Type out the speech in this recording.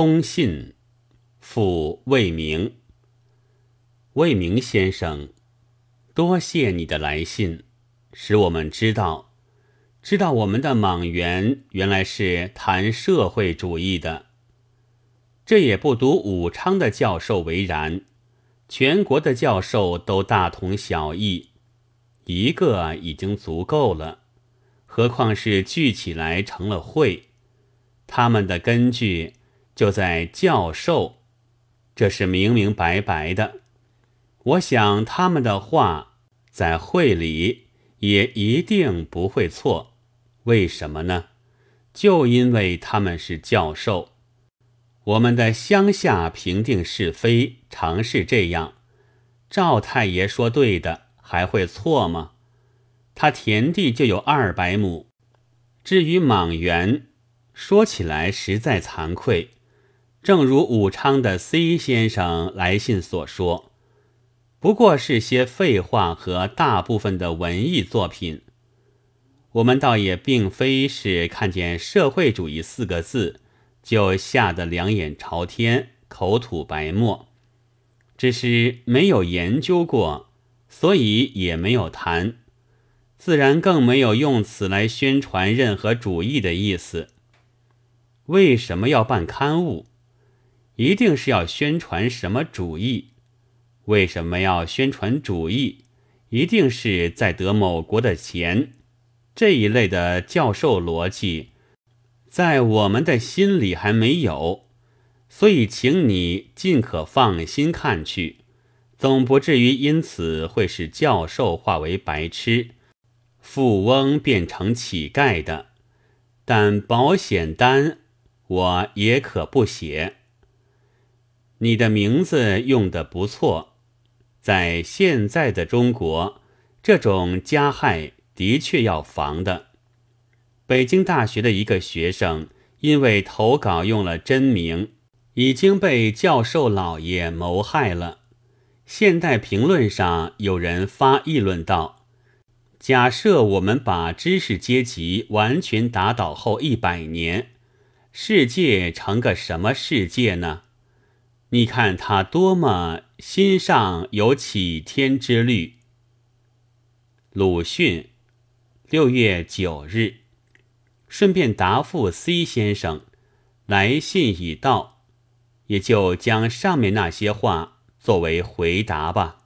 通信，复魏明。魏明先生，多谢你的来信，使我们知道，知道我们的莽原原来是谈社会主义的。这也不独武昌的教授为然，全国的教授都大同小异。一个已经足够了，何况是聚起来成了会？他们的根据就在教授，这是明明白白的。我想他们的话在会里也一定不会错。为什么呢？就因为他们是教授。我们的乡下评定是非，常是这样。赵太爷说对的。还会错吗？他田地就有二百亩。至于莽原，说起来实在惭愧。正如武昌的 C 先生来信所说，不过是些废话和大部分的文艺作品。我们倒也并非是看见“社会主义”四个字就吓得两眼朝天、口吐白沫，只是没有研究过。所以也没有谈，自然更没有用此来宣传任何主义的意思。为什么要办刊物？一定是要宣传什么主义？为什么要宣传主义？一定是在得某国的钱。这一类的教授逻辑，在我们的心里还没有，所以请你尽可放心看去。总不至于因此会使教授化为白痴，富翁变成乞丐的。但保险单我也可不写。你的名字用的不错，在现在的中国，这种加害的确要防的。北京大学的一个学生因为投稿用了真名，已经被教授老爷谋害了。现代评论上有人发议论道：“假设我们把知识阶级完全打倒后一百年，世界成个什么世界呢？你看他多么心上有起天之虑。”鲁迅，六月九日。顺便答复 C 先生，来信已到，也就将上面那些话。作为回答吧。